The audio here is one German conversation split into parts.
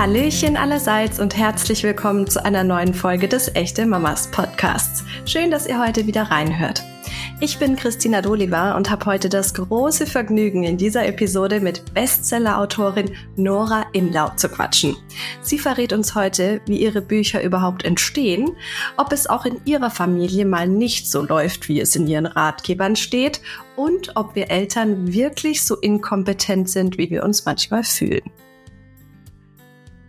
Hallöchen allerseits und herzlich willkommen zu einer neuen Folge des Echte Mamas Podcasts. Schön, dass ihr heute wieder reinhört. Ich bin Christina Doliva und habe heute das große Vergnügen, in dieser Episode mit Bestseller-Autorin Nora Imlau zu quatschen. Sie verrät uns heute, wie ihre Bücher überhaupt entstehen, ob es auch in ihrer Familie mal nicht so läuft, wie es in ihren Ratgebern steht und ob wir Eltern wirklich so inkompetent sind, wie wir uns manchmal fühlen.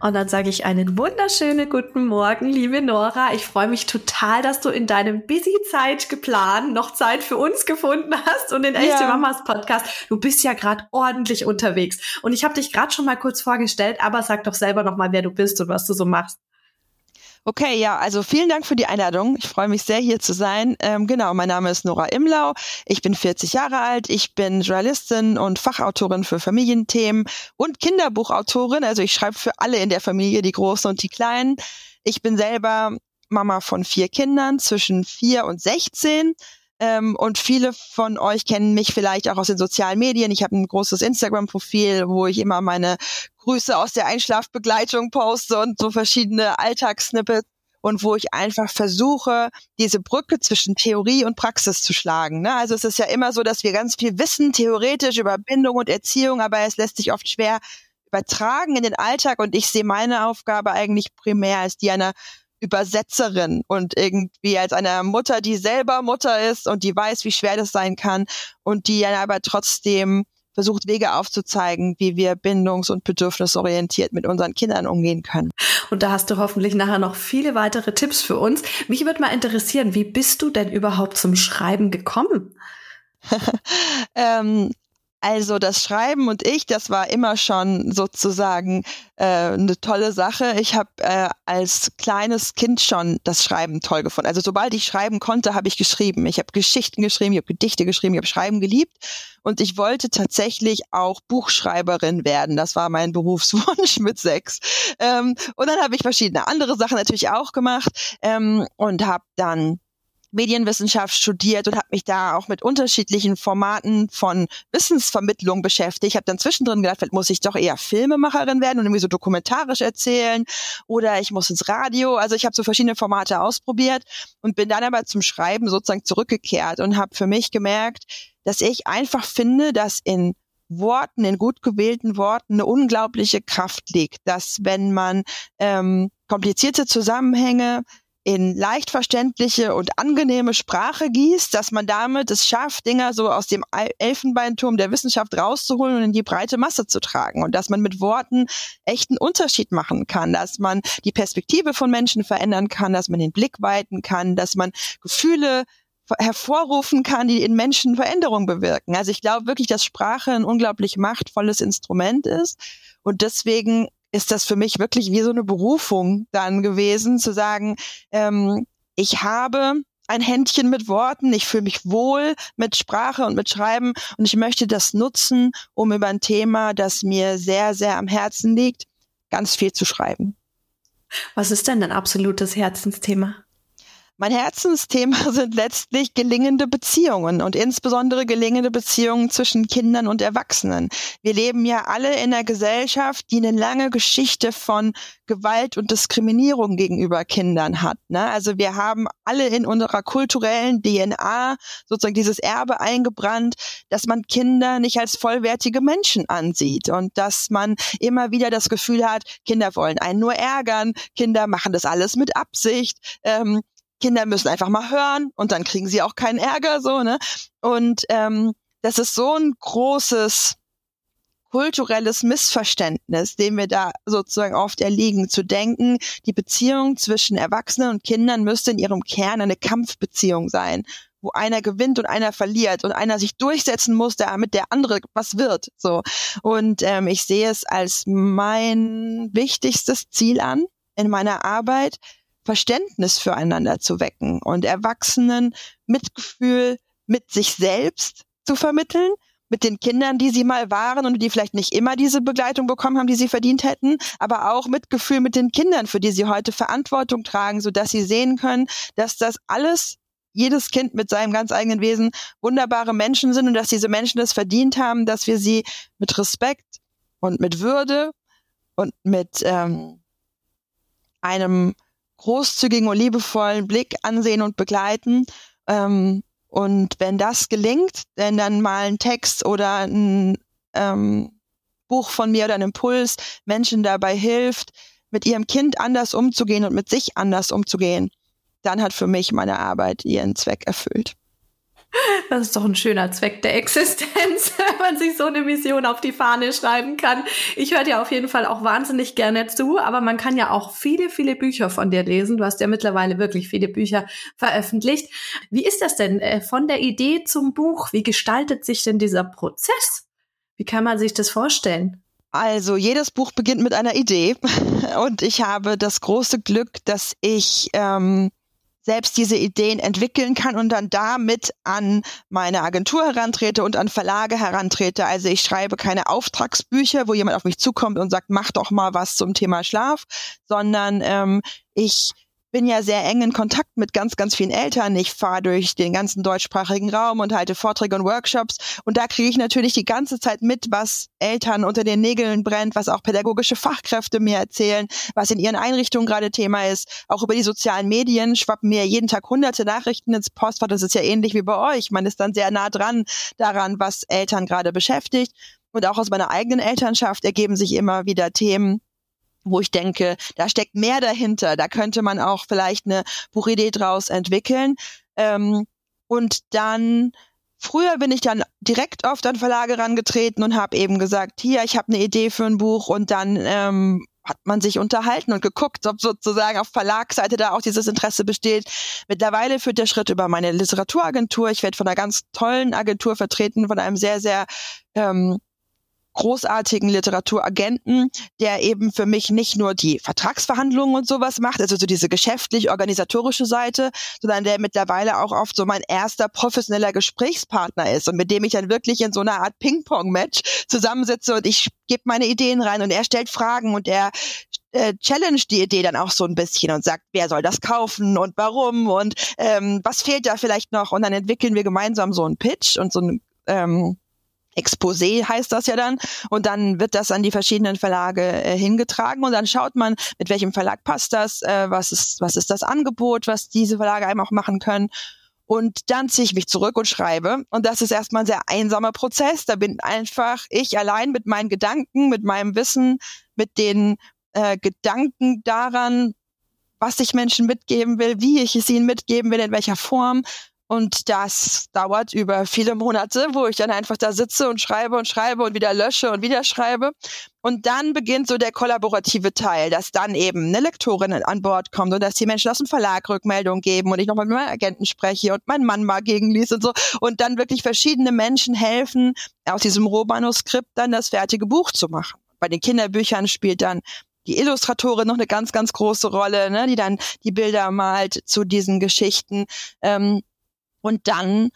Und dann sage ich einen wunderschönen guten Morgen, liebe Nora. Ich freue mich total, dass du in deinem busy Zeit geplant noch Zeit für uns gefunden hast und den Echte ja. Mamas Podcast. Du bist ja gerade ordentlich unterwegs. Und ich habe dich gerade schon mal kurz vorgestellt, aber sag doch selber noch mal, wer du bist und was du so machst. Okay, ja, also vielen Dank für die Einladung. Ich freue mich sehr, hier zu sein. Ähm, genau, mein Name ist Nora Imlau. Ich bin 40 Jahre alt. Ich bin Journalistin und Fachautorin für Familienthemen und Kinderbuchautorin. Also ich schreibe für alle in der Familie, die Großen und die Kleinen. Ich bin selber Mama von vier Kindern zwischen vier und 16. Ähm, und viele von euch kennen mich vielleicht auch aus den sozialen Medien. Ich habe ein großes Instagram-Profil, wo ich immer meine Grüße aus der Einschlafbegleitung poste und so verschiedene Alltagssnippets und wo ich einfach versuche, diese Brücke zwischen Theorie und Praxis zu schlagen. Ne? Also es ist ja immer so, dass wir ganz viel wissen, theoretisch über Bindung und Erziehung, aber es lässt sich oft schwer übertragen in den Alltag und ich sehe meine Aufgabe eigentlich primär als die einer Übersetzerin und irgendwie als eine Mutter, die selber Mutter ist und die weiß, wie schwer das sein kann und die dann aber trotzdem versucht, Wege aufzuzeigen, wie wir bindungs- und bedürfnisorientiert mit unseren Kindern umgehen können. Und da hast du hoffentlich nachher noch viele weitere Tipps für uns. Mich würde mal interessieren, wie bist du denn überhaupt zum Schreiben gekommen? ähm, also das Schreiben und ich, das war immer schon sozusagen äh, eine tolle Sache. Ich habe äh, als kleines Kind schon das Schreiben toll gefunden. Also sobald ich schreiben konnte, habe ich geschrieben. Ich habe Geschichten geschrieben, ich habe Gedichte geschrieben, ich habe Schreiben geliebt. Und ich wollte tatsächlich auch Buchschreiberin werden. Das war mein Berufswunsch mit sechs. Ähm, und dann habe ich verschiedene andere Sachen natürlich auch gemacht ähm, und habe dann Medienwissenschaft studiert und habe mich da auch mit unterschiedlichen Formaten von Wissensvermittlung beschäftigt. Ich habe dann zwischendrin gedacht, vielleicht muss ich doch eher Filmemacherin werden und irgendwie so dokumentarisch erzählen oder ich muss ins Radio. Also ich habe so verschiedene Formate ausprobiert und bin dann aber zum Schreiben sozusagen zurückgekehrt und habe für mich gemerkt, dass ich einfach finde, dass in Worten, in gut gewählten Worten eine unglaubliche Kraft liegt, dass wenn man ähm, komplizierte Zusammenhänge in leicht verständliche und angenehme Sprache gießt, dass man damit es schafft, Dinger so aus dem Elfenbeinturm der Wissenschaft rauszuholen und in die breite Masse zu tragen und dass man mit Worten echten Unterschied machen kann, dass man die Perspektive von Menschen verändern kann, dass man den Blick weiten kann, dass man Gefühle hervorrufen kann, die in Menschen Veränderung bewirken. Also ich glaube wirklich, dass Sprache ein unglaublich machtvolles Instrument ist und deswegen ist das für mich wirklich wie so eine Berufung dann gewesen, zu sagen, ähm, ich habe ein Händchen mit Worten, ich fühle mich wohl mit Sprache und mit Schreiben und ich möchte das nutzen, um über ein Thema, das mir sehr, sehr am Herzen liegt, ganz viel zu schreiben. Was ist denn dein absolutes Herzensthema? Mein Herzensthema sind letztlich gelingende Beziehungen und insbesondere gelingende Beziehungen zwischen Kindern und Erwachsenen. Wir leben ja alle in einer Gesellschaft, die eine lange Geschichte von Gewalt und Diskriminierung gegenüber Kindern hat. Ne? Also wir haben alle in unserer kulturellen DNA sozusagen dieses Erbe eingebrannt, dass man Kinder nicht als vollwertige Menschen ansieht und dass man immer wieder das Gefühl hat, Kinder wollen einen nur ärgern, Kinder machen das alles mit Absicht. Ähm, Kinder müssen einfach mal hören und dann kriegen sie auch keinen Ärger, so, ne? Und ähm, das ist so ein großes kulturelles Missverständnis, dem wir da sozusagen oft erliegen, zu denken, die Beziehung zwischen Erwachsenen und Kindern müsste in ihrem Kern eine Kampfbeziehung sein, wo einer gewinnt und einer verliert und einer sich durchsetzen muss, damit der andere was wird. So und ähm, ich sehe es als mein wichtigstes Ziel an in meiner Arbeit, Verständnis füreinander zu wecken und Erwachsenen Mitgefühl mit sich selbst zu vermitteln, mit den Kindern, die sie mal waren und die vielleicht nicht immer diese Begleitung bekommen haben, die sie verdient hätten, aber auch Mitgefühl mit den Kindern, für die sie heute Verantwortung tragen, so dass sie sehen können, dass das alles jedes Kind mit seinem ganz eigenen Wesen wunderbare Menschen sind und dass diese Menschen es verdient haben, dass wir sie mit Respekt und mit Würde und mit ähm, einem großzügigen und liebevollen Blick ansehen und begleiten. Ähm, und wenn das gelingt, wenn dann mal ein Text oder ein ähm, Buch von mir oder ein Impuls Menschen dabei hilft, mit ihrem Kind anders umzugehen und mit sich anders umzugehen, dann hat für mich meine Arbeit ihren Zweck erfüllt. Das ist doch ein schöner Zweck der Existenz, wenn man sich so eine Mission auf die Fahne schreiben kann. Ich höre dir auf jeden Fall auch wahnsinnig gerne zu, aber man kann ja auch viele, viele Bücher von dir lesen. Du hast ja mittlerweile wirklich viele Bücher veröffentlicht. Wie ist das denn äh, von der Idee zum Buch? Wie gestaltet sich denn dieser Prozess? Wie kann man sich das vorstellen? Also jedes Buch beginnt mit einer Idee und ich habe das große Glück, dass ich ähm, selbst diese Ideen entwickeln kann und dann damit an meine Agentur herantrete und an Verlage herantrete. Also ich schreibe keine Auftragsbücher, wo jemand auf mich zukommt und sagt, mach doch mal was zum Thema Schlaf, sondern ähm, ich bin ja sehr eng in Kontakt mit ganz, ganz vielen Eltern. Ich fahre durch den ganzen deutschsprachigen Raum und halte Vorträge und Workshops. Und da kriege ich natürlich die ganze Zeit mit, was Eltern unter den Nägeln brennt, was auch pädagogische Fachkräfte mir erzählen, was in ihren Einrichtungen gerade Thema ist. Auch über die sozialen Medien schwappen mir jeden Tag hunderte Nachrichten ins Postfach. Das ist ja ähnlich wie bei euch. Man ist dann sehr nah dran daran, was Eltern gerade beschäftigt. Und auch aus meiner eigenen Elternschaft ergeben sich immer wieder Themen, wo ich denke, da steckt mehr dahinter. Da könnte man auch vielleicht eine Buchidee draus entwickeln. Ähm, und dann Früher bin ich dann direkt oft an Verlage rangetreten und habe eben gesagt, hier, ich habe eine Idee für ein Buch und dann ähm, hat man sich unterhalten und geguckt, ob sozusagen auf Verlagsseite da auch dieses Interesse besteht. Mittlerweile führt der Schritt über meine Literaturagentur. Ich werde von einer ganz tollen Agentur vertreten, von einem sehr, sehr ähm, großartigen Literaturagenten, der eben für mich nicht nur die Vertragsverhandlungen und sowas macht, also so diese geschäftlich-organisatorische Seite, sondern der mittlerweile auch oft so mein erster professioneller Gesprächspartner ist und mit dem ich dann wirklich in so einer Art Ping-Pong-Match zusammensitze und ich gebe meine Ideen rein und er stellt Fragen und er äh, challenge die Idee dann auch so ein bisschen und sagt, wer soll das kaufen und warum und ähm, was fehlt da vielleicht noch? Und dann entwickeln wir gemeinsam so einen Pitch und so ein ähm, Exposé heißt das ja dann. Und dann wird das an die verschiedenen Verlage äh, hingetragen und dann schaut man, mit welchem Verlag passt das, äh, was, ist, was ist das Angebot, was diese Verlage einem auch machen können. Und dann ziehe ich mich zurück und schreibe. Und das ist erstmal ein sehr einsamer Prozess. Da bin einfach ich allein mit meinen Gedanken, mit meinem Wissen, mit den äh, Gedanken daran, was ich Menschen mitgeben will, wie ich es ihnen mitgeben will, in welcher Form. Und das dauert über viele Monate, wo ich dann einfach da sitze und schreibe und schreibe und wieder lösche und wieder schreibe. Und dann beginnt so der kollaborative Teil, dass dann eben eine Lektorin an Bord kommt und dass die Menschen aus dem Verlag Rückmeldung geben und ich nochmal mit meinem Agenten spreche und mein Mann mal gegenliest und so. Und dann wirklich verschiedene Menschen helfen, aus diesem Rohmanuskript dann das fertige Buch zu machen. Bei den Kinderbüchern spielt dann die Illustratorin noch eine ganz, ganz große Rolle, ne, die dann die Bilder malt zu diesen Geschichten. Ähm, und dann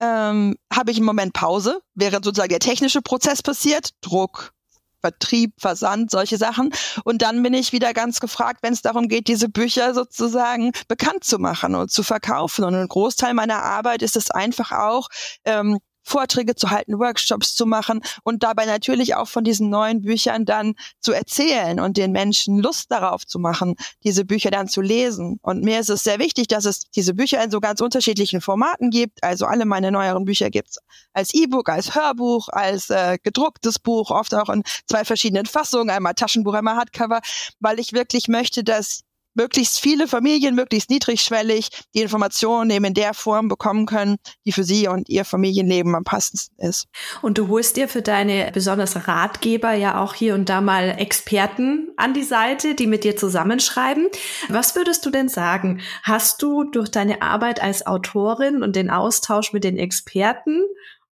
ähm, habe ich im Moment Pause, während sozusagen der technische Prozess passiert, Druck, Vertrieb, Versand, solche Sachen. Und dann bin ich wieder ganz gefragt, wenn es darum geht, diese Bücher sozusagen bekannt zu machen und zu verkaufen. Und ein Großteil meiner Arbeit ist es einfach auch, ähm, Vorträge zu halten, Workshops zu machen und dabei natürlich auch von diesen neuen Büchern dann zu erzählen und den Menschen Lust darauf zu machen, diese Bücher dann zu lesen. Und mir ist es sehr wichtig, dass es diese Bücher in so ganz unterschiedlichen Formaten gibt. Also alle meine neueren Bücher gibt's als E-Book, als Hörbuch, als äh, gedrucktes Buch, oft auch in zwei verschiedenen Fassungen, einmal Taschenbuch, einmal Hardcover, weil ich wirklich möchte, dass möglichst viele Familien, möglichst niedrigschwellig die Informationen eben in der Form bekommen können, die für sie und ihr Familienleben am passendsten ist. Und du holst dir für deine besonders Ratgeber ja auch hier und da mal Experten an die Seite, die mit dir zusammenschreiben. Was würdest du denn sagen? Hast du durch deine Arbeit als Autorin und den Austausch mit den Experten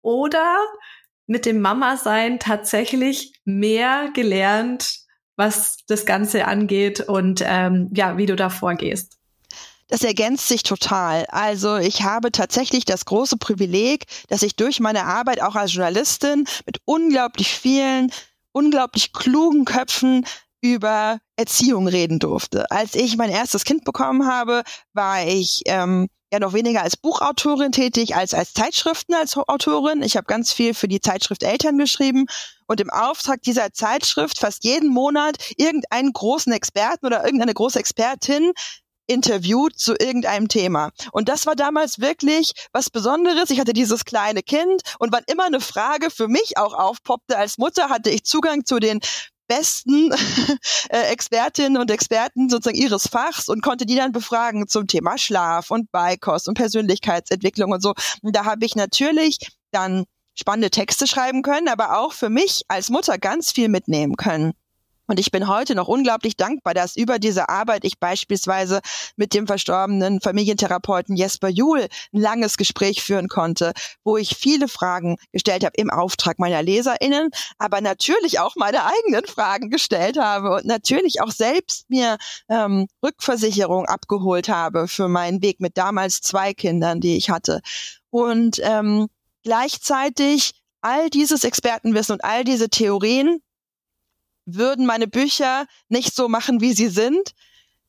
oder mit dem Mama-Sein tatsächlich mehr gelernt was das Ganze angeht und ähm, ja, wie du da vorgehst. Das ergänzt sich total. Also ich habe tatsächlich das große Privileg, dass ich durch meine Arbeit auch als Journalistin mit unglaublich vielen, unglaublich klugen Köpfen über Erziehung reden durfte. Als ich mein erstes Kind bekommen habe, war ich ähm, ja noch weniger als Buchautorin tätig als als Zeitschriften als Autorin. Ich habe ganz viel für die Zeitschrift Eltern geschrieben und im Auftrag dieser Zeitschrift fast jeden Monat irgendeinen großen Experten oder irgendeine große Expertin interviewt zu irgendeinem Thema. Und das war damals wirklich was Besonderes. Ich hatte dieses kleine Kind und wann immer eine Frage für mich auch aufpoppte als Mutter, hatte ich Zugang zu den besten äh, Expertinnen und Experten sozusagen ihres Fachs und konnte die dann befragen zum Thema Schlaf und Beikost und Persönlichkeitsentwicklung und so. Und da habe ich natürlich dann spannende Texte schreiben können, aber auch für mich als Mutter ganz viel mitnehmen können. Und ich bin heute noch unglaublich dankbar, dass über diese Arbeit ich beispielsweise mit dem verstorbenen Familientherapeuten Jesper Juhl ein langes Gespräch führen konnte, wo ich viele Fragen gestellt habe im Auftrag meiner LeserInnen, aber natürlich auch meine eigenen Fragen gestellt habe und natürlich auch selbst mir ähm, Rückversicherung abgeholt habe für meinen Weg mit damals zwei Kindern, die ich hatte. Und ähm, gleichzeitig all dieses Expertenwissen und all diese Theorien würden meine Bücher nicht so machen, wie sie sind,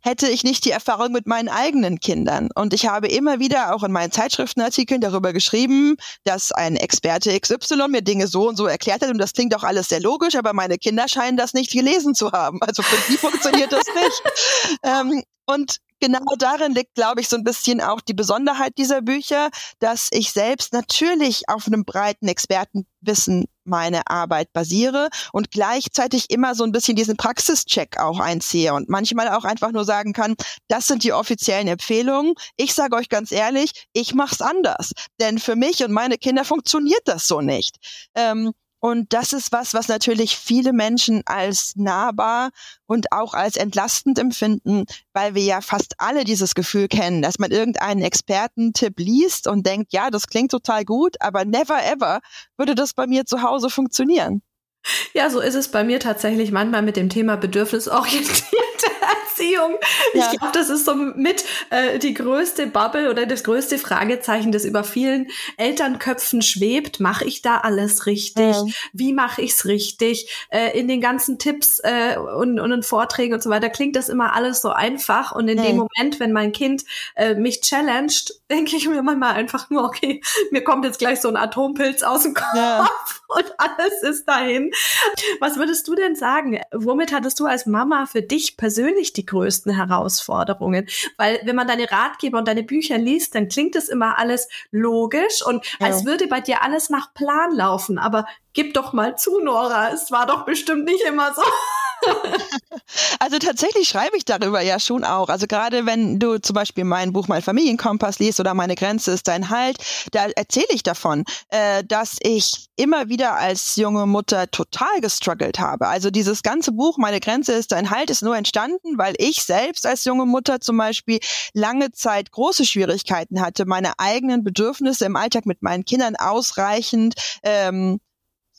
hätte ich nicht die Erfahrung mit meinen eigenen Kindern. Und ich habe immer wieder auch in meinen Zeitschriftenartikeln darüber geschrieben, dass ein Experte XY mir Dinge so und so erklärt hat. Und das klingt auch alles sehr logisch, aber meine Kinder scheinen das nicht gelesen zu haben. Also für die funktioniert das nicht. ähm, und genau darin liegt, glaube ich, so ein bisschen auch die Besonderheit dieser Bücher, dass ich selbst natürlich auf einem breiten Expertenwissen meine Arbeit basiere und gleichzeitig immer so ein bisschen diesen Praxischeck auch einziehe und manchmal auch einfach nur sagen kann, das sind die offiziellen Empfehlungen. Ich sage euch ganz ehrlich, ich mache es anders, denn für mich und meine Kinder funktioniert das so nicht. Ähm, und das ist was, was natürlich viele Menschen als nahbar und auch als entlastend empfinden, weil wir ja fast alle dieses Gefühl kennen, dass man irgendeinen Expertentipp liest und denkt, ja, das klingt total gut, aber never ever würde das bei mir zu Hause funktionieren. Ja, so ist es bei mir tatsächlich manchmal mit dem Thema bedürfnisorientierte Erziehung. Ja. Ich glaube, das ist so mit äh, die größte Bubble oder das größte Fragezeichen, das über vielen Elternköpfen schwebt. Mache ich da alles richtig? Ja. Wie mache ich es richtig? Äh, in den ganzen Tipps äh, und, und in Vorträgen und so weiter klingt das immer alles so einfach. Und in ja. dem Moment, wenn mein Kind äh, mich challenged, denke ich mir manchmal einfach nur, okay, mir kommt jetzt gleich so ein Atompilz aus dem Kopf und alles ist dahin. Was würdest du denn sagen? Womit hattest du als Mama für dich persönlich die größten Herausforderungen? Weil wenn man deine Ratgeber und deine Bücher liest, dann klingt es immer alles logisch und ja. als würde bei dir alles nach Plan laufen. Aber gib doch mal zu, Nora, es war doch bestimmt nicht immer so. also tatsächlich schreibe ich darüber ja schon auch. Also gerade wenn du zum Beispiel mein Buch Mein Familienkompass liest oder Meine Grenze ist dein Halt, da erzähle ich davon, äh, dass ich immer wieder als junge Mutter total gestruggelt habe. Also dieses ganze Buch Meine Grenze ist dein Halt ist nur entstanden, weil ich selbst als junge Mutter zum Beispiel lange Zeit große Schwierigkeiten hatte, meine eigenen Bedürfnisse im Alltag mit meinen Kindern ausreichend ähm,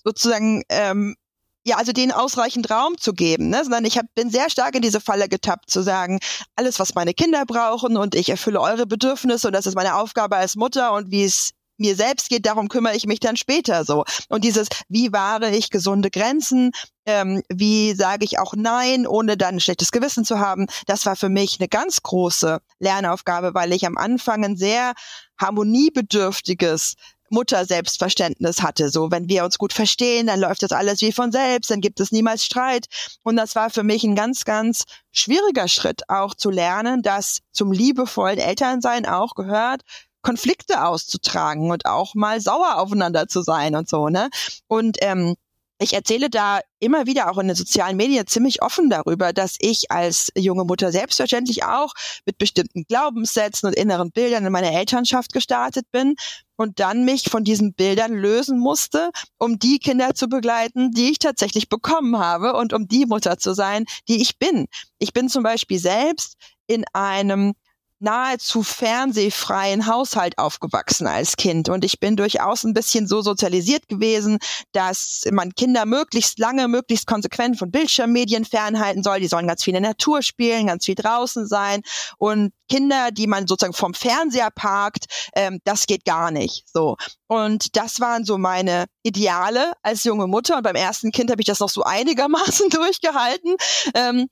sozusagen ähm, ja, also denen ausreichend Raum zu geben, ne? sondern ich hab, bin sehr stark in diese Falle getappt, zu sagen, alles, was meine Kinder brauchen und ich erfülle eure Bedürfnisse und das ist meine Aufgabe als Mutter und wie es mir selbst geht, darum kümmere ich mich dann später so. Und dieses, wie wahre ich gesunde Grenzen, ähm, wie sage ich auch Nein, ohne dann ein schlechtes Gewissen zu haben, das war für mich eine ganz große Lernaufgabe, weil ich am Anfang ein sehr harmoniebedürftiges Mutter-Selbstverständnis hatte. So, wenn wir uns gut verstehen, dann läuft das alles wie von selbst, dann gibt es niemals Streit. Und das war für mich ein ganz, ganz schwieriger Schritt, auch zu lernen, dass zum liebevollen Elternsein auch gehört, Konflikte auszutragen und auch mal sauer aufeinander zu sein und so, ne? Und ähm, ich erzähle da immer wieder auch in den sozialen Medien ziemlich offen darüber, dass ich als junge Mutter selbstverständlich auch mit bestimmten Glaubenssätzen und inneren Bildern in meine Elternschaft gestartet bin und dann mich von diesen Bildern lösen musste, um die Kinder zu begleiten, die ich tatsächlich bekommen habe und um die Mutter zu sein, die ich bin. Ich bin zum Beispiel selbst in einem nahezu fernsehfreien Haushalt aufgewachsen als Kind und ich bin durchaus ein bisschen so sozialisiert gewesen, dass man Kinder möglichst lange, möglichst konsequent von Bildschirmmedien fernhalten soll. Die sollen ganz viel in der Natur spielen, ganz viel draußen sein und Kinder, die man sozusagen vom Fernseher parkt, ähm, das geht gar nicht. So und das waren so meine Ideale als junge Mutter und beim ersten Kind habe ich das noch so einigermaßen durchgehalten. Ähm,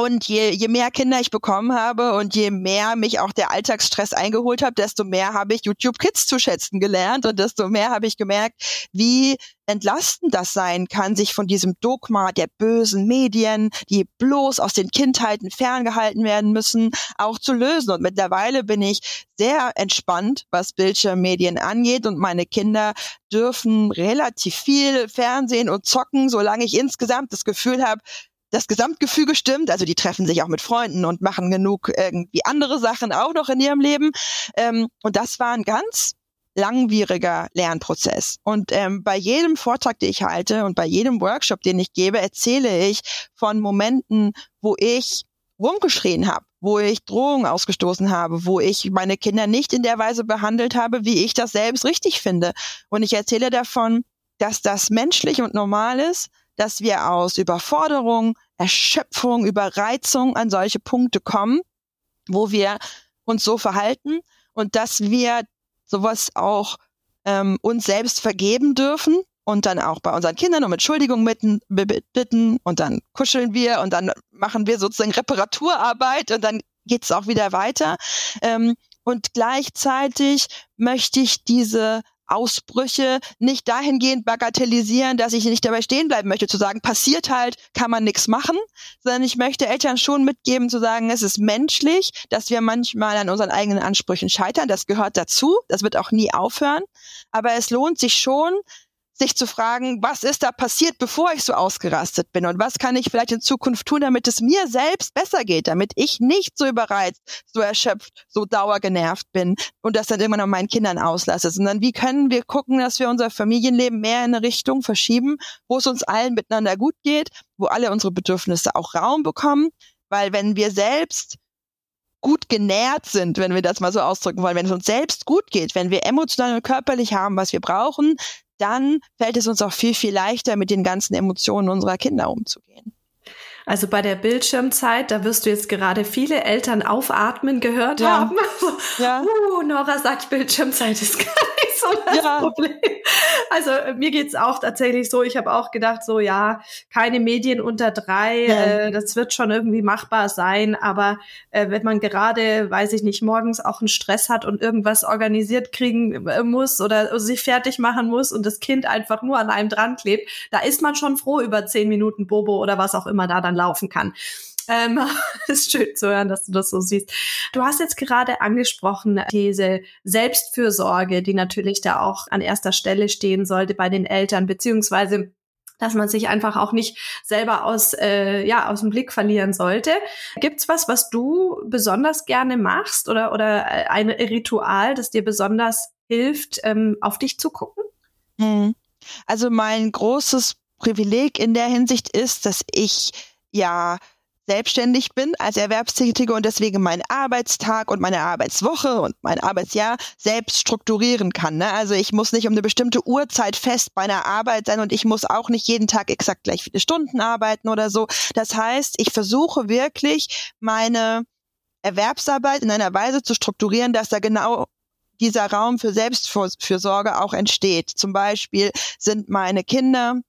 Und je, je mehr Kinder ich bekommen habe und je mehr mich auch der Alltagsstress eingeholt hat, desto mehr habe ich YouTube Kids zu schätzen gelernt und desto mehr habe ich gemerkt, wie entlastend das sein kann, sich von diesem Dogma der bösen Medien, die bloß aus den Kindheiten ferngehalten werden müssen, auch zu lösen. Und mittlerweile bin ich sehr entspannt, was Bildschirmmedien angeht und meine Kinder dürfen relativ viel Fernsehen und zocken, solange ich insgesamt das Gefühl habe, das Gesamtgefüge stimmt, also die treffen sich auch mit Freunden und machen genug irgendwie andere Sachen auch noch in ihrem Leben. Ähm, und das war ein ganz langwieriger Lernprozess. Und ähm, bei jedem Vortrag, den ich halte und bei jedem Workshop, den ich gebe, erzähle ich von Momenten, wo ich rumgeschrien habe, wo ich Drohungen ausgestoßen habe, wo ich meine Kinder nicht in der Weise behandelt habe, wie ich das selbst richtig finde. Und ich erzähle davon, dass das menschlich und normal ist, dass wir aus Überforderung, Erschöpfung, Überreizung an solche Punkte kommen, wo wir uns so verhalten und dass wir sowas auch ähm, uns selbst vergeben dürfen und dann auch bei unseren Kindern um Entschuldigung bitten, bitten und dann kuscheln wir und dann machen wir sozusagen Reparaturarbeit und dann geht's auch wieder weiter. Ähm, und gleichzeitig möchte ich diese Ausbrüche nicht dahingehend bagatellisieren, dass ich nicht dabei stehen bleiben möchte, zu sagen, passiert halt, kann man nichts machen, sondern ich möchte Eltern schon mitgeben, zu sagen, es ist menschlich, dass wir manchmal an unseren eigenen Ansprüchen scheitern, das gehört dazu, das wird auch nie aufhören, aber es lohnt sich schon, sich zu fragen, was ist da passiert, bevor ich so ausgerastet bin? Und was kann ich vielleicht in Zukunft tun, damit es mir selbst besser geht, damit ich nicht so überreizt, so erschöpft, so dauergenervt bin und das dann irgendwann an meinen Kindern auslasse, sondern wie können wir gucken, dass wir unser Familienleben mehr in eine Richtung verschieben, wo es uns allen miteinander gut geht, wo alle unsere Bedürfnisse auch Raum bekommen, weil wenn wir selbst gut genährt sind, wenn wir das mal so ausdrücken wollen, wenn es uns selbst gut geht, wenn wir emotional und körperlich haben, was wir brauchen, dann fällt es uns auch viel, viel leichter, mit den ganzen Emotionen unserer Kinder umzugehen. Also bei der Bildschirmzeit, da wirst du jetzt gerade viele Eltern aufatmen gehört ja. haben. ja. Uh, Nora sagt, Bildschirmzeit ist nicht so das ja. Problem. Also äh, mir geht's auch tatsächlich so. Ich habe auch gedacht, so ja, keine Medien unter drei, ja. äh, das wird schon irgendwie machbar sein. Aber äh, wenn man gerade, weiß ich nicht, morgens auch einen Stress hat und irgendwas organisiert kriegen äh, muss oder sich fertig machen muss und das Kind einfach nur an einem dran klebt, da ist man schon froh über zehn Minuten Bobo oder was auch immer da dann laufen kann. Ähm, ist schön zu hören, dass du das so siehst. Du hast jetzt gerade angesprochen, diese Selbstfürsorge, die natürlich da auch an erster Stelle stehen sollte bei den Eltern, beziehungsweise dass man sich einfach auch nicht selber aus, äh, ja, aus dem Blick verlieren sollte. Gibt's was, was du besonders gerne machst oder, oder äh, ein Ritual, das dir besonders hilft, ähm, auf dich zu gucken? Hm. Also mein großes Privileg in der Hinsicht ist, dass ich ja selbstständig bin als Erwerbstätige und deswegen meinen Arbeitstag und meine Arbeitswoche und mein Arbeitsjahr selbst strukturieren kann. Ne? Also ich muss nicht um eine bestimmte Uhrzeit fest bei einer Arbeit sein und ich muss auch nicht jeden Tag exakt gleich viele Stunden arbeiten oder so. Das heißt, ich versuche wirklich meine Erwerbsarbeit in einer Weise zu strukturieren, dass da genau dieser Raum für Selbstfürsorge auch entsteht. Zum Beispiel sind meine Kinder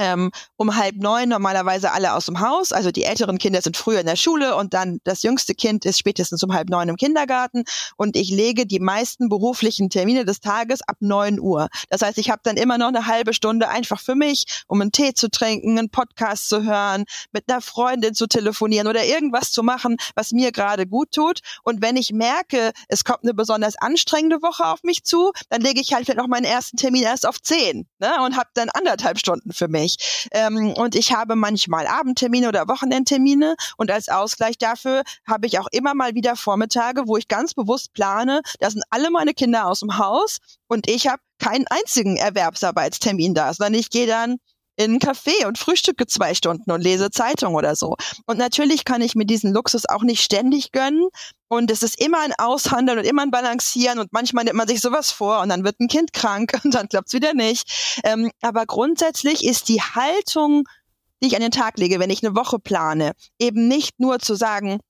ähm, um halb neun normalerweise alle aus dem Haus. Also die älteren Kinder sind früher in der Schule und dann das jüngste Kind ist spätestens um halb neun im Kindergarten. Und ich lege die meisten beruflichen Termine des Tages ab neun Uhr. Das heißt, ich habe dann immer noch eine halbe Stunde einfach für mich, um einen Tee zu trinken, einen Podcast zu hören, mit einer Freundin zu telefonieren oder irgendwas zu machen, was mir gerade gut tut. Und wenn ich merke, es kommt eine besonders anstrengende Woche auf mich zu, dann lege ich halt vielleicht noch meinen ersten Termin erst auf zehn ne, und habe dann anderthalb Stunden für mich nicht. Ähm, und ich habe manchmal Abendtermine oder Wochenendtermine und als Ausgleich dafür habe ich auch immer mal wieder Vormittage, wo ich ganz bewusst plane, da sind alle meine Kinder aus dem Haus und ich habe keinen einzigen Erwerbsarbeitstermin da, sondern ich gehe dann in einen Café und frühstücke zwei Stunden und lese Zeitung oder so. Und natürlich kann ich mir diesen Luxus auch nicht ständig gönnen. Und es ist immer ein Aushandeln und immer ein Balancieren und manchmal nimmt man sich sowas vor und dann wird ein Kind krank und dann klappt's wieder nicht. Ähm, aber grundsätzlich ist die Haltung, die ich an den Tag lege, wenn ich eine Woche plane, eben nicht nur zu sagen,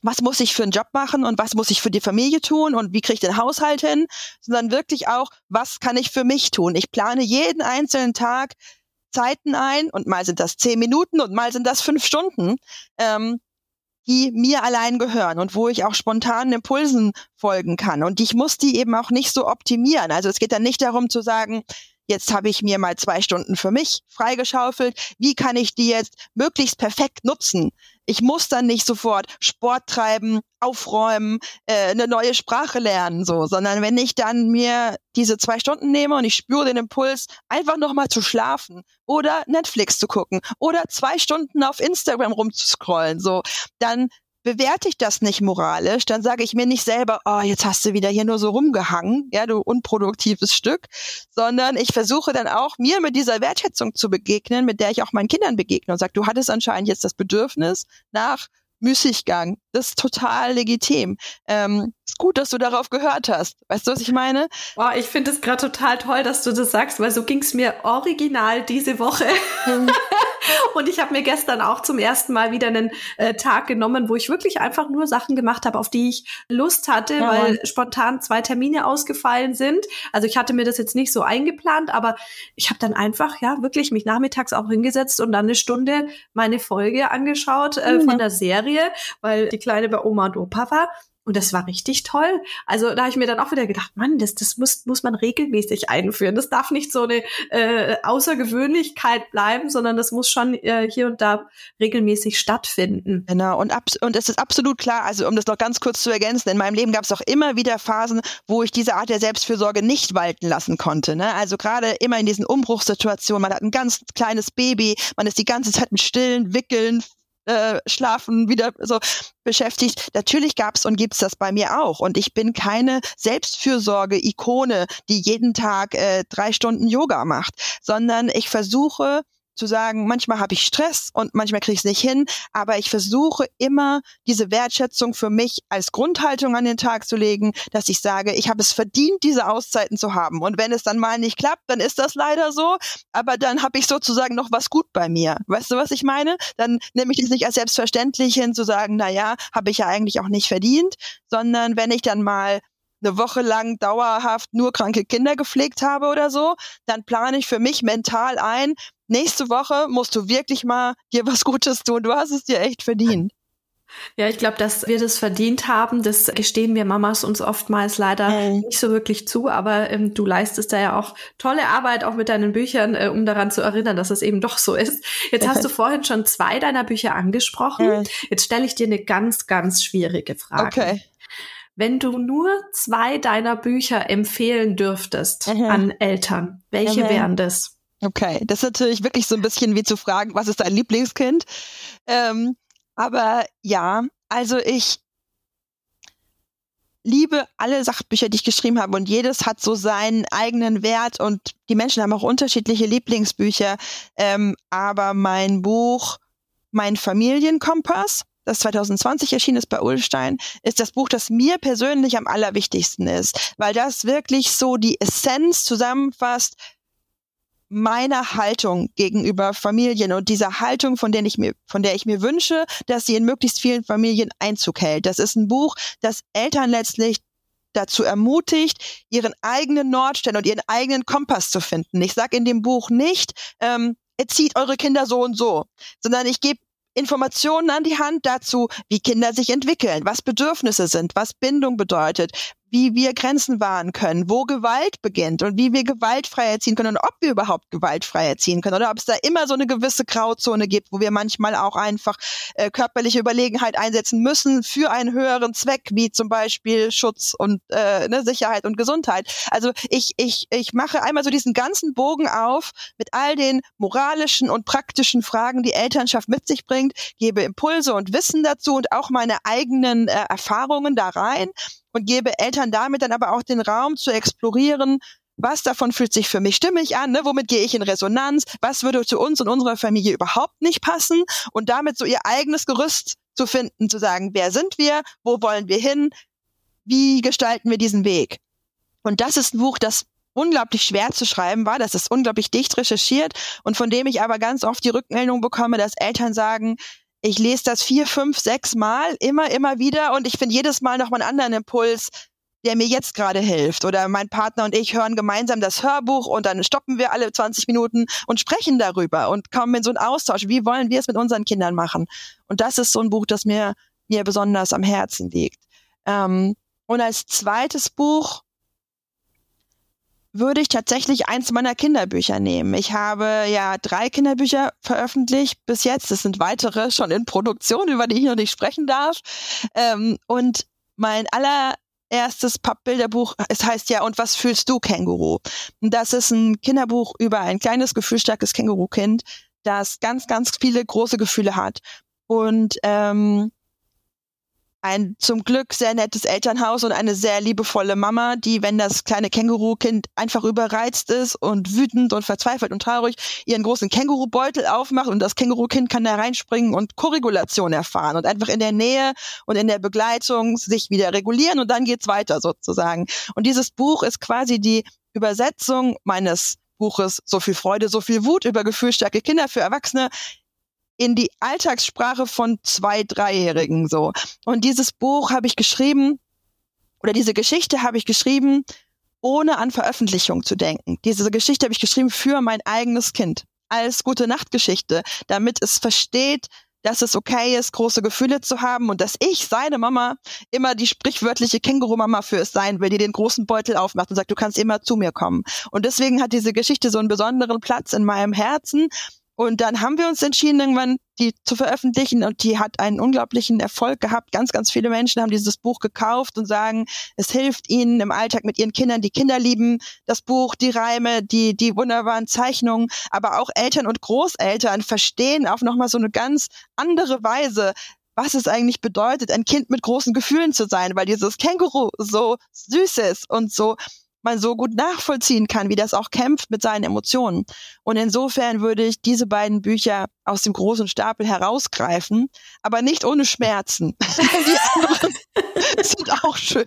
was muss ich für einen Job machen und was muss ich für die Familie tun und wie kriege ich den Haushalt hin, sondern wirklich auch, was kann ich für mich tun. Ich plane jeden einzelnen Tag Zeiten ein und mal sind das zehn Minuten und mal sind das fünf Stunden. Ähm, die mir allein gehören und wo ich auch spontanen Impulsen folgen kann. Und ich muss die eben auch nicht so optimieren. Also es geht dann nicht darum zu sagen, jetzt habe ich mir mal zwei Stunden für mich freigeschaufelt. Wie kann ich die jetzt möglichst perfekt nutzen? Ich muss dann nicht sofort Sport treiben, aufräumen, äh, eine neue Sprache lernen, so, sondern wenn ich dann mir diese zwei Stunden nehme und ich spüre den Impuls, einfach nochmal zu schlafen oder Netflix zu gucken oder zwei Stunden auf Instagram rumzuscrollen, so, dann bewerte ich das nicht moralisch, dann sage ich mir nicht selber, oh, jetzt hast du wieder hier nur so rumgehangen, ja, du unproduktives Stück, sondern ich versuche dann auch, mir mit dieser Wertschätzung zu begegnen, mit der ich auch meinen Kindern begegne und sage, du hattest anscheinend jetzt das Bedürfnis nach Müßiggang. Das ist total legitim. Ähm, ist gut, dass du darauf gehört hast. Weißt du, was ich meine? Boah, ich finde es gerade total toll, dass du das sagst, weil so ging es mir original diese Woche. Mhm. Und ich habe mir gestern auch zum ersten Mal wieder einen äh, Tag genommen, wo ich wirklich einfach nur Sachen gemacht habe, auf die ich Lust hatte, ja. weil spontan zwei Termine ausgefallen sind. Also ich hatte mir das jetzt nicht so eingeplant, aber ich habe dann einfach ja wirklich mich nachmittags auch hingesetzt und dann eine Stunde meine Folge angeschaut äh, mhm. von der Serie, weil die Kleine bei Oma und Opa war. Und das war richtig toll. Also da habe ich mir dann auch wieder gedacht, Mann, das, das muss, muss man regelmäßig einführen. Das darf nicht so eine äh, Außergewöhnlichkeit bleiben, sondern das muss schon äh, hier und da regelmäßig stattfinden. Genau, und, ab, und es ist absolut klar, also um das noch ganz kurz zu ergänzen, in meinem Leben gab es auch immer wieder Phasen, wo ich diese Art der Selbstfürsorge nicht walten lassen konnte. Ne? Also gerade immer in diesen Umbruchssituationen, man hat ein ganz kleines Baby, man ist die ganze Zeit mit Stillen, Wickeln, äh, Schlafen wieder so beschäftigt. Natürlich gab's und gibt's das bei mir auch. Und ich bin keine Selbstfürsorge-Ikone, die jeden Tag äh, drei Stunden Yoga macht, sondern ich versuche zu sagen, manchmal habe ich Stress und manchmal kriege ich es nicht hin, aber ich versuche immer diese Wertschätzung für mich als Grundhaltung an den Tag zu legen, dass ich sage, ich habe es verdient, diese Auszeiten zu haben. Und wenn es dann mal nicht klappt, dann ist das leider so, aber dann habe ich sozusagen noch was gut bei mir. Weißt du, was ich meine? Dann nehme ich das nicht als selbstverständlich hin zu sagen, na ja, habe ich ja eigentlich auch nicht verdient, sondern wenn ich dann mal eine Woche lang dauerhaft nur kranke Kinder gepflegt habe oder so, dann plane ich für mich mental ein, nächste Woche musst du wirklich mal dir was Gutes tun. Du hast es dir echt verdient. Ja, ich glaube, dass wir das verdient haben, das gestehen wir Mamas uns oftmals leider hey. nicht so wirklich zu, aber ähm, du leistest da ja auch tolle Arbeit, auch mit deinen Büchern, äh, um daran zu erinnern, dass es eben doch so ist. Jetzt hast du vorhin schon zwei deiner Bücher angesprochen. Hey. Jetzt stelle ich dir eine ganz, ganz schwierige Frage. Okay. Wenn du nur zwei deiner Bücher empfehlen dürftest mhm. an Eltern, welche mhm. wären das? Okay, das ist natürlich wirklich so ein bisschen wie zu fragen, was ist dein Lieblingskind? Ähm, aber ja, also ich liebe alle Sachbücher, die ich geschrieben habe und jedes hat so seinen eigenen Wert und die Menschen haben auch unterschiedliche Lieblingsbücher. Ähm, aber mein Buch, mein Familienkompass, das 2020 erschienen ist bei Ulstein, ist das Buch, das mir persönlich am allerwichtigsten ist, weil das wirklich so die Essenz zusammenfasst meiner Haltung gegenüber Familien und dieser Haltung, von der ich mir, von der ich mir wünsche, dass sie in möglichst vielen Familien Einzug hält. Das ist ein Buch, das Eltern letztlich dazu ermutigt, ihren eigenen Nordstern und ihren eigenen Kompass zu finden. Ich sage in dem Buch nicht, ähm, erzieht eure Kinder so und so, sondern ich gebe Informationen an die Hand dazu, wie Kinder sich entwickeln, was Bedürfnisse sind, was Bindung bedeutet, wie wir Grenzen wahren können, wo Gewalt beginnt und wie wir gewaltfrei erziehen können und ob wir überhaupt gewaltfrei erziehen können oder ob es da immer so eine gewisse Grauzone gibt, wo wir manchmal auch einfach äh, körperliche Überlegenheit einsetzen müssen für einen höheren Zweck, wie zum Beispiel Schutz und äh, ne, Sicherheit und Gesundheit. Also ich, ich, ich mache einmal so diesen ganzen Bogen auf mit all den moralischen und praktischen Fragen, die Elternschaft mit sich bringt, gebe Impulse und Wissen dazu und auch meine eigenen äh, Erfahrungen da rein und gebe Eltern damit dann aber auch den Raum zu explorieren, was davon fühlt sich für mich stimmig an, ne? womit gehe ich in Resonanz, was würde zu uns und unserer Familie überhaupt nicht passen? Und damit so ihr eigenes Gerüst zu finden, zu sagen, wer sind wir, wo wollen wir hin, wie gestalten wir diesen Weg. Und das ist ein Buch, das unglaublich schwer zu schreiben war, das ist unglaublich dicht recherchiert und von dem ich aber ganz oft die Rückmeldung bekomme, dass Eltern sagen, ich lese das vier, fünf, sechs Mal, immer, immer wieder und ich finde jedes Mal noch mal einen anderen Impuls, der mir jetzt gerade hilft. Oder mein Partner und ich hören gemeinsam das Hörbuch und dann stoppen wir alle 20 Minuten und sprechen darüber und kommen in so einen Austausch. Wie wollen wir es mit unseren Kindern machen? Und das ist so ein Buch, das mir mir besonders am Herzen liegt. Ähm, und als zweites Buch würde ich tatsächlich eins meiner Kinderbücher nehmen. Ich habe ja drei Kinderbücher veröffentlicht bis jetzt. Es sind weitere schon in Produktion, über die ich noch nicht sprechen darf. Ähm, und mein allererstes Pappbilderbuch, es heißt ja, und was fühlst du, Känguru? Das ist ein Kinderbuch über ein kleines, gefühlstarkes Kängurukind, das ganz, ganz viele große Gefühle hat. Und ähm, ein zum Glück sehr nettes Elternhaus und eine sehr liebevolle Mama, die, wenn das kleine Kängurukind einfach überreizt ist und wütend und verzweifelt und traurig, ihren großen Kängurubeutel aufmacht und das Kängurukind kann da reinspringen und Korregulation erfahren und einfach in der Nähe und in der Begleitung sich wieder regulieren und dann geht's weiter sozusagen. Und dieses Buch ist quasi die Übersetzung meines Buches So viel Freude, so viel Wut über gefühlstarke Kinder für Erwachsene in die Alltagssprache von zwei, dreijährigen so. Und dieses Buch habe ich geschrieben oder diese Geschichte habe ich geschrieben, ohne an Veröffentlichung zu denken. Diese Geschichte habe ich geschrieben für mein eigenes Kind als gute Nachtgeschichte, damit es versteht, dass es okay ist, große Gefühle zu haben und dass ich, seine Mama, immer die sprichwörtliche Känguru-Mama für es sein will, die den großen Beutel aufmacht und sagt, du kannst immer zu mir kommen. Und deswegen hat diese Geschichte so einen besonderen Platz in meinem Herzen und dann haben wir uns entschieden, irgendwann die zu veröffentlichen und die hat einen unglaublichen Erfolg gehabt. Ganz, ganz viele Menschen haben dieses Buch gekauft und sagen, es hilft ihnen im Alltag mit ihren Kindern. Die Kinder lieben das Buch, die Reime, die, die wunderbaren Zeichnungen, aber auch Eltern und Großeltern verstehen auf nochmal so eine ganz andere Weise, was es eigentlich bedeutet, ein Kind mit großen Gefühlen zu sein, weil dieses Känguru so süß ist und so man so gut nachvollziehen kann, wie das auch kämpft mit seinen Emotionen. Und insofern würde ich diese beiden Bücher aus dem großen Stapel herausgreifen, aber nicht ohne Schmerzen. die anderen sind auch schön.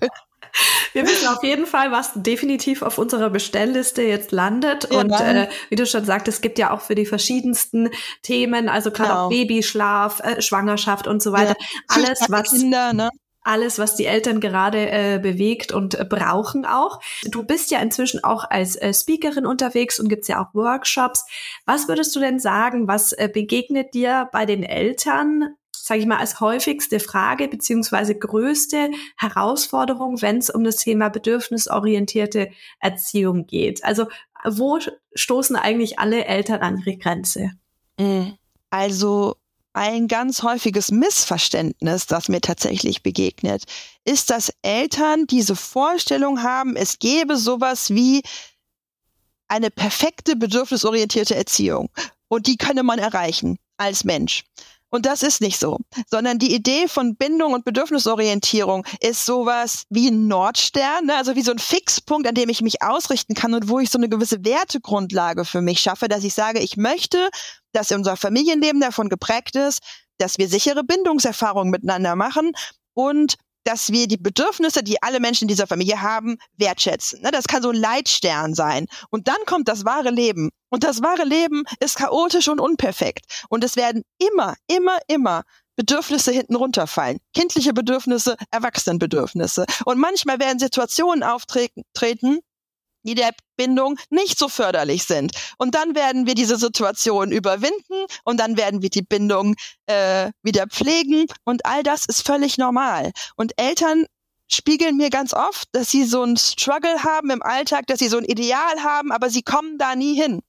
Wir wissen auf jeden Fall, was definitiv auf unserer Bestellliste jetzt landet. Ja, und äh, wie du schon sagst, es gibt ja auch für die verschiedensten Themen, also gerade genau. auch Babyschlaf, äh, Schwangerschaft und so weiter, ja, alles was Kinder, ne? Alles, was die Eltern gerade äh, bewegt und äh, brauchen auch. Du bist ja inzwischen auch als äh, Speakerin unterwegs und gibt's ja auch Workshops. Was würdest du denn sagen, was äh, begegnet dir bei den Eltern, sage ich mal, als häufigste Frage beziehungsweise größte Herausforderung, wenn es um das Thema bedürfnisorientierte Erziehung geht? Also wo stoßen eigentlich alle Eltern an ihre Grenze? Mm, also ein ganz häufiges Missverständnis, das mir tatsächlich begegnet, ist, dass Eltern diese Vorstellung haben, es gäbe sowas wie eine perfekte bedürfnisorientierte Erziehung. Und die könne man erreichen als Mensch. Und das ist nicht so, sondern die Idee von Bindung und Bedürfnisorientierung ist sowas wie ein Nordstern, ne? also wie so ein Fixpunkt, an dem ich mich ausrichten kann und wo ich so eine gewisse Wertegrundlage für mich schaffe, dass ich sage, ich möchte, dass unser Familienleben davon geprägt ist, dass wir sichere Bindungserfahrungen miteinander machen und dass wir die Bedürfnisse, die alle Menschen in dieser Familie haben, wertschätzen. Ne, das kann so ein Leitstern sein. Und dann kommt das wahre Leben. Und das wahre Leben ist chaotisch und unperfekt. Und es werden immer, immer, immer Bedürfnisse hinten runterfallen. Kindliche Bedürfnisse, Erwachsenenbedürfnisse. Und manchmal werden Situationen auftreten, die der Bindung nicht so förderlich sind. Und dann werden wir diese Situation überwinden und dann werden wir die Bindung äh, wieder pflegen und all das ist völlig normal. Und Eltern spiegeln mir ganz oft, dass sie so ein Struggle haben im Alltag, dass sie so ein Ideal haben, aber sie kommen da nie hin.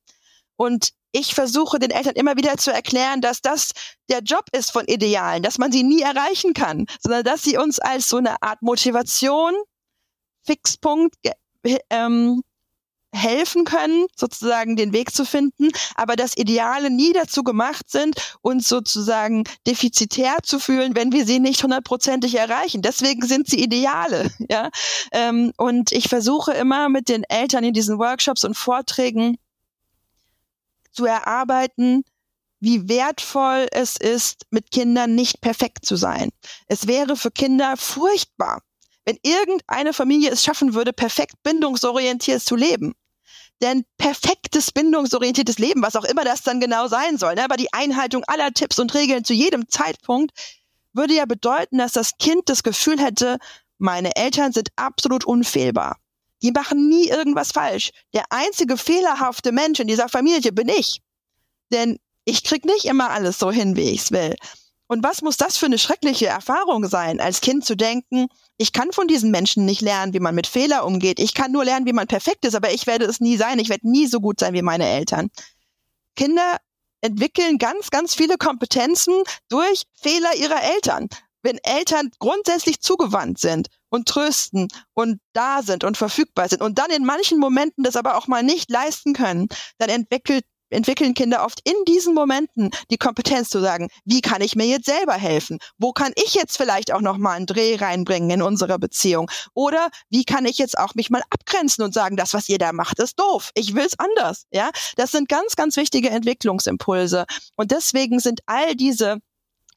Und ich versuche den Eltern immer wieder zu erklären, dass das der Job ist von Idealen, dass man sie nie erreichen kann, sondern dass sie uns als so eine Art Motivation, Fixpunkt ähm, helfen können, sozusagen den Weg zu finden, aber dass Ideale nie dazu gemacht sind, uns sozusagen defizitär zu fühlen, wenn wir sie nicht hundertprozentig erreichen. Deswegen sind sie Ideale, ja. Ähm, und ich versuche immer mit den Eltern in diesen Workshops und Vorträgen zu erarbeiten, wie wertvoll es ist, mit Kindern nicht perfekt zu sein. Es wäre für Kinder furchtbar, wenn irgendeine Familie es schaffen würde, perfekt bindungsorientiert zu leben. Denn perfektes bindungsorientiertes Leben, was auch immer das dann genau sein soll, ne, aber die Einhaltung aller Tipps und Regeln zu jedem Zeitpunkt, würde ja bedeuten, dass das Kind das Gefühl hätte, meine Eltern sind absolut unfehlbar. Die machen nie irgendwas falsch. Der einzige fehlerhafte Mensch in dieser Familie bin ich. Denn ich krieg nicht immer alles so hin, wie ich's will. Und was muss das für eine schreckliche Erfahrung sein, als Kind zu denken, ich kann von diesen Menschen nicht lernen, wie man mit Fehler umgeht. Ich kann nur lernen, wie man perfekt ist, aber ich werde es nie sein. Ich werde nie so gut sein wie meine Eltern. Kinder entwickeln ganz, ganz viele Kompetenzen durch Fehler ihrer Eltern. Wenn Eltern grundsätzlich zugewandt sind und trösten und da sind und verfügbar sind und dann in manchen Momenten das aber auch mal nicht leisten können, dann entwickelt entwickeln Kinder oft in diesen Momenten die Kompetenz zu sagen, wie kann ich mir jetzt selber helfen? Wo kann ich jetzt vielleicht auch noch mal einen Dreh reinbringen in unsere Beziehung? Oder wie kann ich jetzt auch mich mal abgrenzen und sagen, das, was ihr da macht, ist doof. Ich will's anders. Ja, das sind ganz, ganz wichtige Entwicklungsimpulse. Und deswegen sind all diese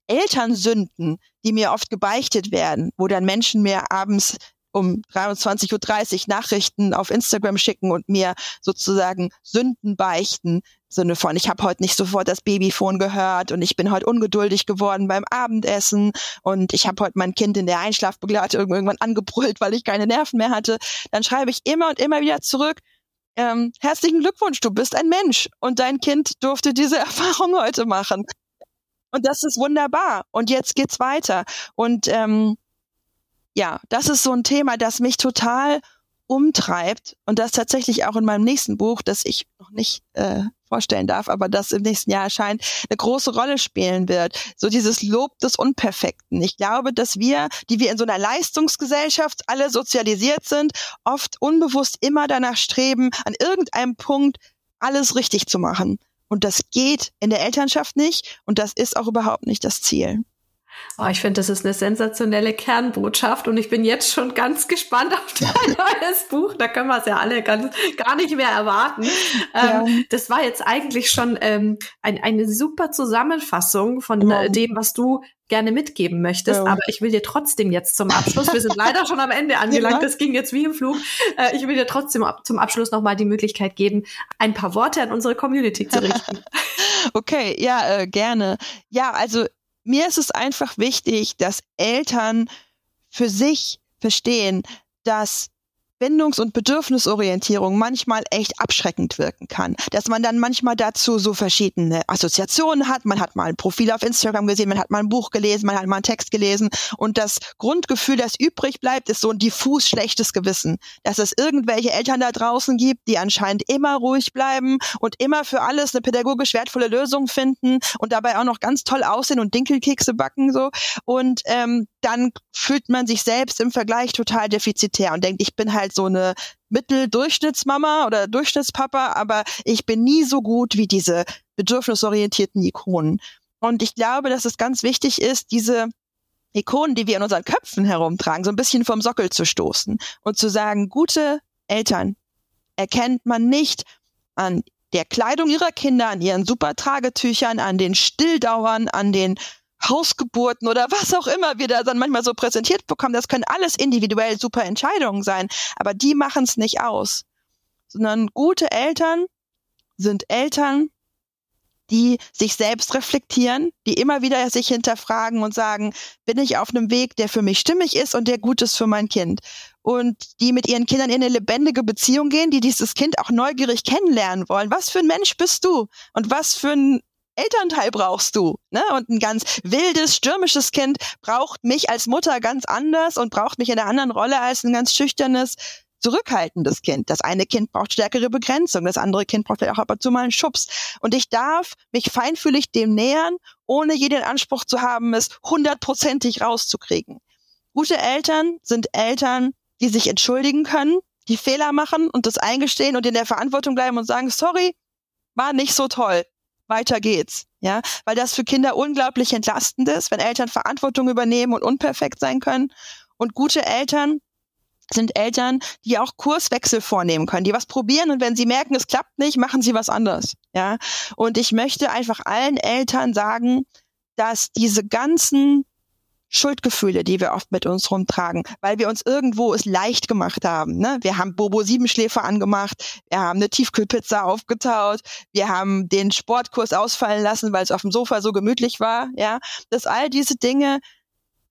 Elternsünden, die mir oft gebeichtet werden, wo dann Menschen mir abends um 23.30 Uhr Nachrichten auf Instagram schicken und mir sozusagen Sünden beichten. Sinne von, ich habe heute nicht sofort das Babyphone gehört und ich bin heute ungeduldig geworden beim Abendessen und ich habe heute mein Kind in der Einschlafbegleitung irgendwann angebrüllt, weil ich keine Nerven mehr hatte. Dann schreibe ich immer und immer wieder zurück, ähm, herzlichen Glückwunsch, du bist ein Mensch und dein Kind durfte diese Erfahrung heute machen. Und das ist wunderbar. Und jetzt geht's weiter. Und ähm, ja, das ist so ein Thema, das mich total umtreibt und das tatsächlich auch in meinem nächsten Buch, das ich noch nicht äh, vorstellen darf, aber das im nächsten Jahr erscheint, eine große Rolle spielen wird. So dieses Lob des Unperfekten. Ich glaube, dass wir, die wir in so einer Leistungsgesellschaft alle sozialisiert sind, oft unbewusst immer danach streben, an irgendeinem Punkt alles richtig zu machen. Und das geht in der Elternschaft nicht und das ist auch überhaupt nicht das Ziel. Oh, ich finde, das ist eine sensationelle Kernbotschaft und ich bin jetzt schon ganz gespannt auf dein neues Buch. Da können wir es ja alle ganz, gar nicht mehr erwarten. Ja. Ähm, das war jetzt eigentlich schon ähm, ein, eine super Zusammenfassung von ja. Äh, dem, was du gerne mitgeben möchtest. Ja. Aber ich will dir trotzdem jetzt zum Abschluss, wir sind leider schon am Ende angelangt, das ging jetzt wie im Flug. Äh, ich will dir trotzdem zum Abschluss nochmal die Möglichkeit geben, ein paar Worte an unsere Community zu richten. okay, ja, äh, gerne. Ja, also mir ist es einfach wichtig, dass Eltern für sich verstehen, dass Bindungs- und Bedürfnisorientierung manchmal echt abschreckend wirken kann. Dass man dann manchmal dazu so verschiedene Assoziationen hat. Man hat mal ein Profil auf Instagram gesehen, man hat mal ein Buch gelesen, man hat mal einen Text gelesen. Und das Grundgefühl, das übrig bleibt, ist so ein diffus schlechtes Gewissen. Dass es irgendwelche Eltern da draußen gibt, die anscheinend immer ruhig bleiben und immer für alles eine pädagogisch wertvolle Lösung finden und dabei auch noch ganz toll aussehen und Dinkelkekse backen so. Und ähm, dann fühlt man sich selbst im Vergleich total defizitär und denkt, ich bin halt so eine Mitteldurchschnittsmama oder Durchschnittspapa, aber ich bin nie so gut wie diese bedürfnisorientierten Ikonen. Und ich glaube, dass es ganz wichtig ist, diese Ikonen, die wir in unseren Köpfen herumtragen, so ein bisschen vom Sockel zu stoßen und zu sagen, gute Eltern erkennt man nicht an der Kleidung ihrer Kinder, an ihren super Tragetüchern, an den Stilldauern, an den Hausgeburten oder was auch immer wir da dann manchmal so präsentiert bekommen, das können alles individuell super Entscheidungen sein, aber die machen es nicht aus. Sondern gute Eltern sind Eltern, die sich selbst reflektieren, die immer wieder sich hinterfragen und sagen, bin ich auf einem Weg, der für mich stimmig ist und der gut ist für mein Kind. Und die mit ihren Kindern in eine lebendige Beziehung gehen, die dieses Kind auch neugierig kennenlernen wollen. Was für ein Mensch bist du? Und was für ein Elternteil brauchst du. Ne? Und ein ganz wildes, stürmisches Kind braucht mich als Mutter ganz anders und braucht mich in einer anderen Rolle als ein ganz schüchternes, zurückhaltendes Kind. Das eine Kind braucht stärkere Begrenzung, das andere Kind braucht vielleicht auch ab und zu mal einen Schubs. Und ich darf mich feinfühlig dem nähern, ohne jeden Anspruch zu haben, es hundertprozentig rauszukriegen. Gute Eltern sind Eltern, die sich entschuldigen können, die Fehler machen und das eingestehen und in der Verantwortung bleiben und sagen, sorry, war nicht so toll weiter geht's. Ja, weil das für Kinder unglaublich entlastend ist, wenn Eltern Verantwortung übernehmen und unperfekt sein können. Und gute Eltern sind Eltern, die auch Kurswechsel vornehmen können, die was probieren und wenn sie merken, es klappt nicht, machen sie was anders. Ja, und ich möchte einfach allen Eltern sagen, dass diese ganzen Schuldgefühle, die wir oft mit uns rumtragen, weil wir uns irgendwo es leicht gemacht haben. Ne? Wir haben Bobo Siebenschläfer angemacht, wir haben eine Tiefkühlpizza aufgetaut, wir haben den Sportkurs ausfallen lassen, weil es auf dem Sofa so gemütlich war. Ja, dass all diese Dinge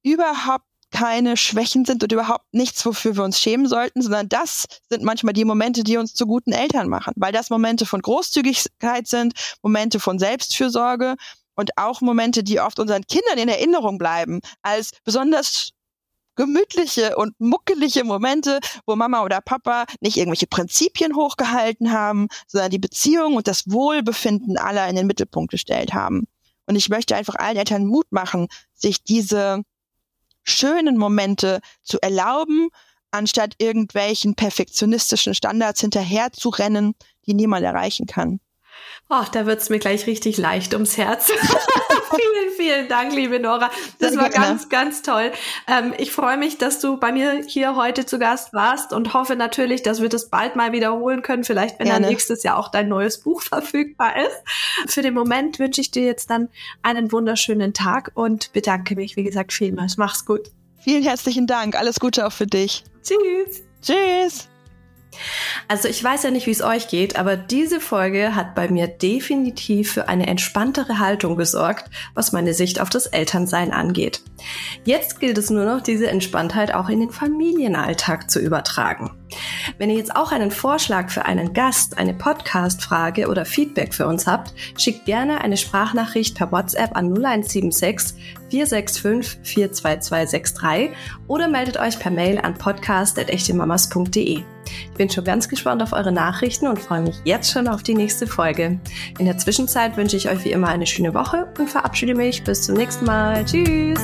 überhaupt keine Schwächen sind und überhaupt nichts, wofür wir uns schämen sollten, sondern das sind manchmal die Momente, die uns zu guten Eltern machen, weil das Momente von Großzügigkeit sind, Momente von Selbstfürsorge und auch Momente, die oft unseren Kindern in Erinnerung bleiben, als besonders gemütliche und muckelige Momente, wo Mama oder Papa nicht irgendwelche Prinzipien hochgehalten haben, sondern die Beziehung und das Wohlbefinden aller in den Mittelpunkt gestellt haben. Und ich möchte einfach allen Eltern Mut machen, sich diese schönen Momente zu erlauben, anstatt irgendwelchen perfektionistischen Standards hinterher zu rennen, die niemand erreichen kann. Ach, da wird's mir gleich richtig leicht ums Herz. vielen, vielen Dank, liebe Nora. Das Sehr war ganz, ganz toll. Ähm, ich freue mich, dass du bei mir hier heute zu Gast warst und hoffe natürlich, dass wir das bald mal wiederholen können. Vielleicht, wenn gerne. dann nächstes Jahr auch dein neues Buch verfügbar ist. Für den Moment wünsche ich dir jetzt dann einen wunderschönen Tag und bedanke mich, wie gesagt, vielmals. Mach's gut. Vielen herzlichen Dank. Alles Gute auch für dich. Tschüss. Tschüss. Also ich weiß ja nicht, wie es euch geht, aber diese Folge hat bei mir definitiv für eine entspanntere Haltung gesorgt, was meine Sicht auf das Elternsein angeht. Jetzt gilt es nur noch, diese Entspanntheit auch in den Familienalltag zu übertragen. Wenn ihr jetzt auch einen Vorschlag für einen Gast, eine Podcast-Frage oder Feedback für uns habt, schickt gerne eine Sprachnachricht per WhatsApp an 0176 465 42263 oder meldet euch per Mail an podcast.echtemamas.de. Ich bin schon ganz gespannt auf eure Nachrichten und freue mich jetzt schon auf die nächste Folge. In der Zwischenzeit wünsche ich euch wie immer eine schöne Woche und verabschiede mich bis zum nächsten Mal. Tschüss!